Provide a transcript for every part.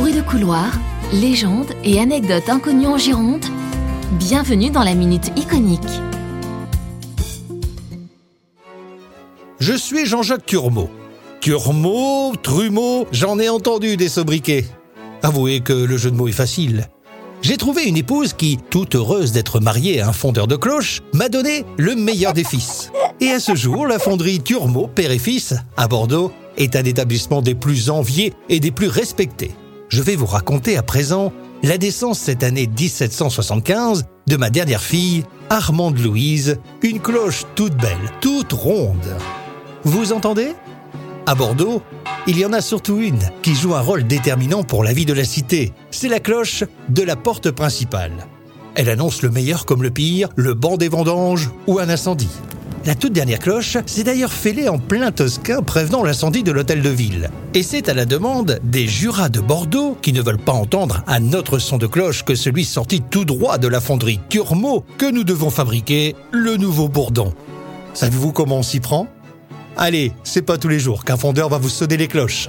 Bruits de couloir, légendes et anecdotes inconnues en Gironde, bienvenue dans la Minute Iconique. Je suis Jean-Jacques Turmot. Turmot, Trumeau, j'en ai entendu des sobriquets. Avouez que le jeu de mots est facile. J'ai trouvé une épouse qui, toute heureuse d'être mariée à un fondeur de cloches, m'a donné le meilleur des fils. Et à ce jour, la fonderie Turmot, père et fils, à Bordeaux, est un établissement des plus enviés et des plus respectés. Je vais vous raconter à présent la naissance cette année 1775 de ma dernière fille, Armande Louise, une cloche toute belle, toute ronde. Vous entendez? À Bordeaux, il y en a surtout une qui joue un rôle déterminant pour la vie de la cité. C'est la cloche de la porte principale. Elle annonce le meilleur comme le pire, le banc des vendanges ou un incendie. La toute dernière cloche s'est d'ailleurs fêlée en plein Toscin prévenant l'incendie de l'hôtel de ville. Et c'est à la demande des jurats de Bordeaux qui ne veulent pas entendre un autre son de cloche que celui sorti tout droit de la fonderie Turmot que nous devons fabriquer le nouveau bourdon. Savez-vous comment on s'y prend? Allez, c'est pas tous les jours qu'un fondeur va vous sonner les cloches.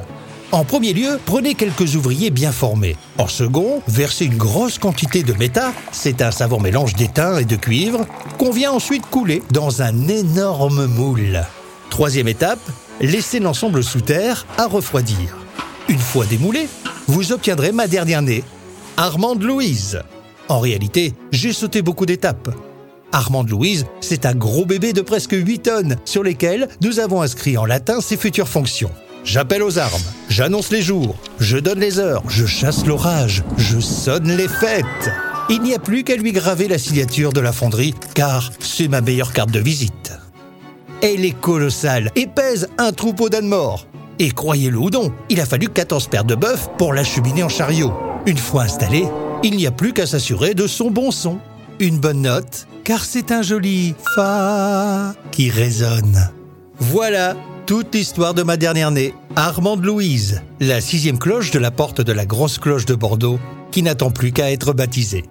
En premier lieu, prenez quelques ouvriers bien formés. En second, versez une grosse quantité de méta, c'est un savant mélange d'étain et de cuivre, qu'on vient ensuite couler dans un énorme moule. Troisième étape, laissez l'ensemble sous terre à refroidir. Une fois démoulé, vous obtiendrez ma dernière née, Armande Louise. En réalité, j'ai sauté beaucoup d'étapes. Armande Louise, c'est un gros bébé de presque 8 tonnes sur lesquels nous avons inscrit en latin ses futures fonctions. J'appelle aux armes, j'annonce les jours, je donne les heures, je chasse l'orage, je sonne les fêtes. Il n'y a plus qu'à lui graver la signature de la fonderie, car c'est ma meilleure carte de visite. Elle est colossale et pèse un troupeau d'ânes morts. Et croyez-le ou non, il a fallu 14 paires de bœufs pour l'acheminer en chariot. Une fois installée, il n'y a plus qu'à s'assurer de son bon son. Une bonne note, car c'est un joli Fa qui résonne. Voilà, toute l'histoire de ma dernière née, Armande Louise, la sixième cloche de la porte de la grosse cloche de Bordeaux, qui n'attend plus qu'à être baptisée.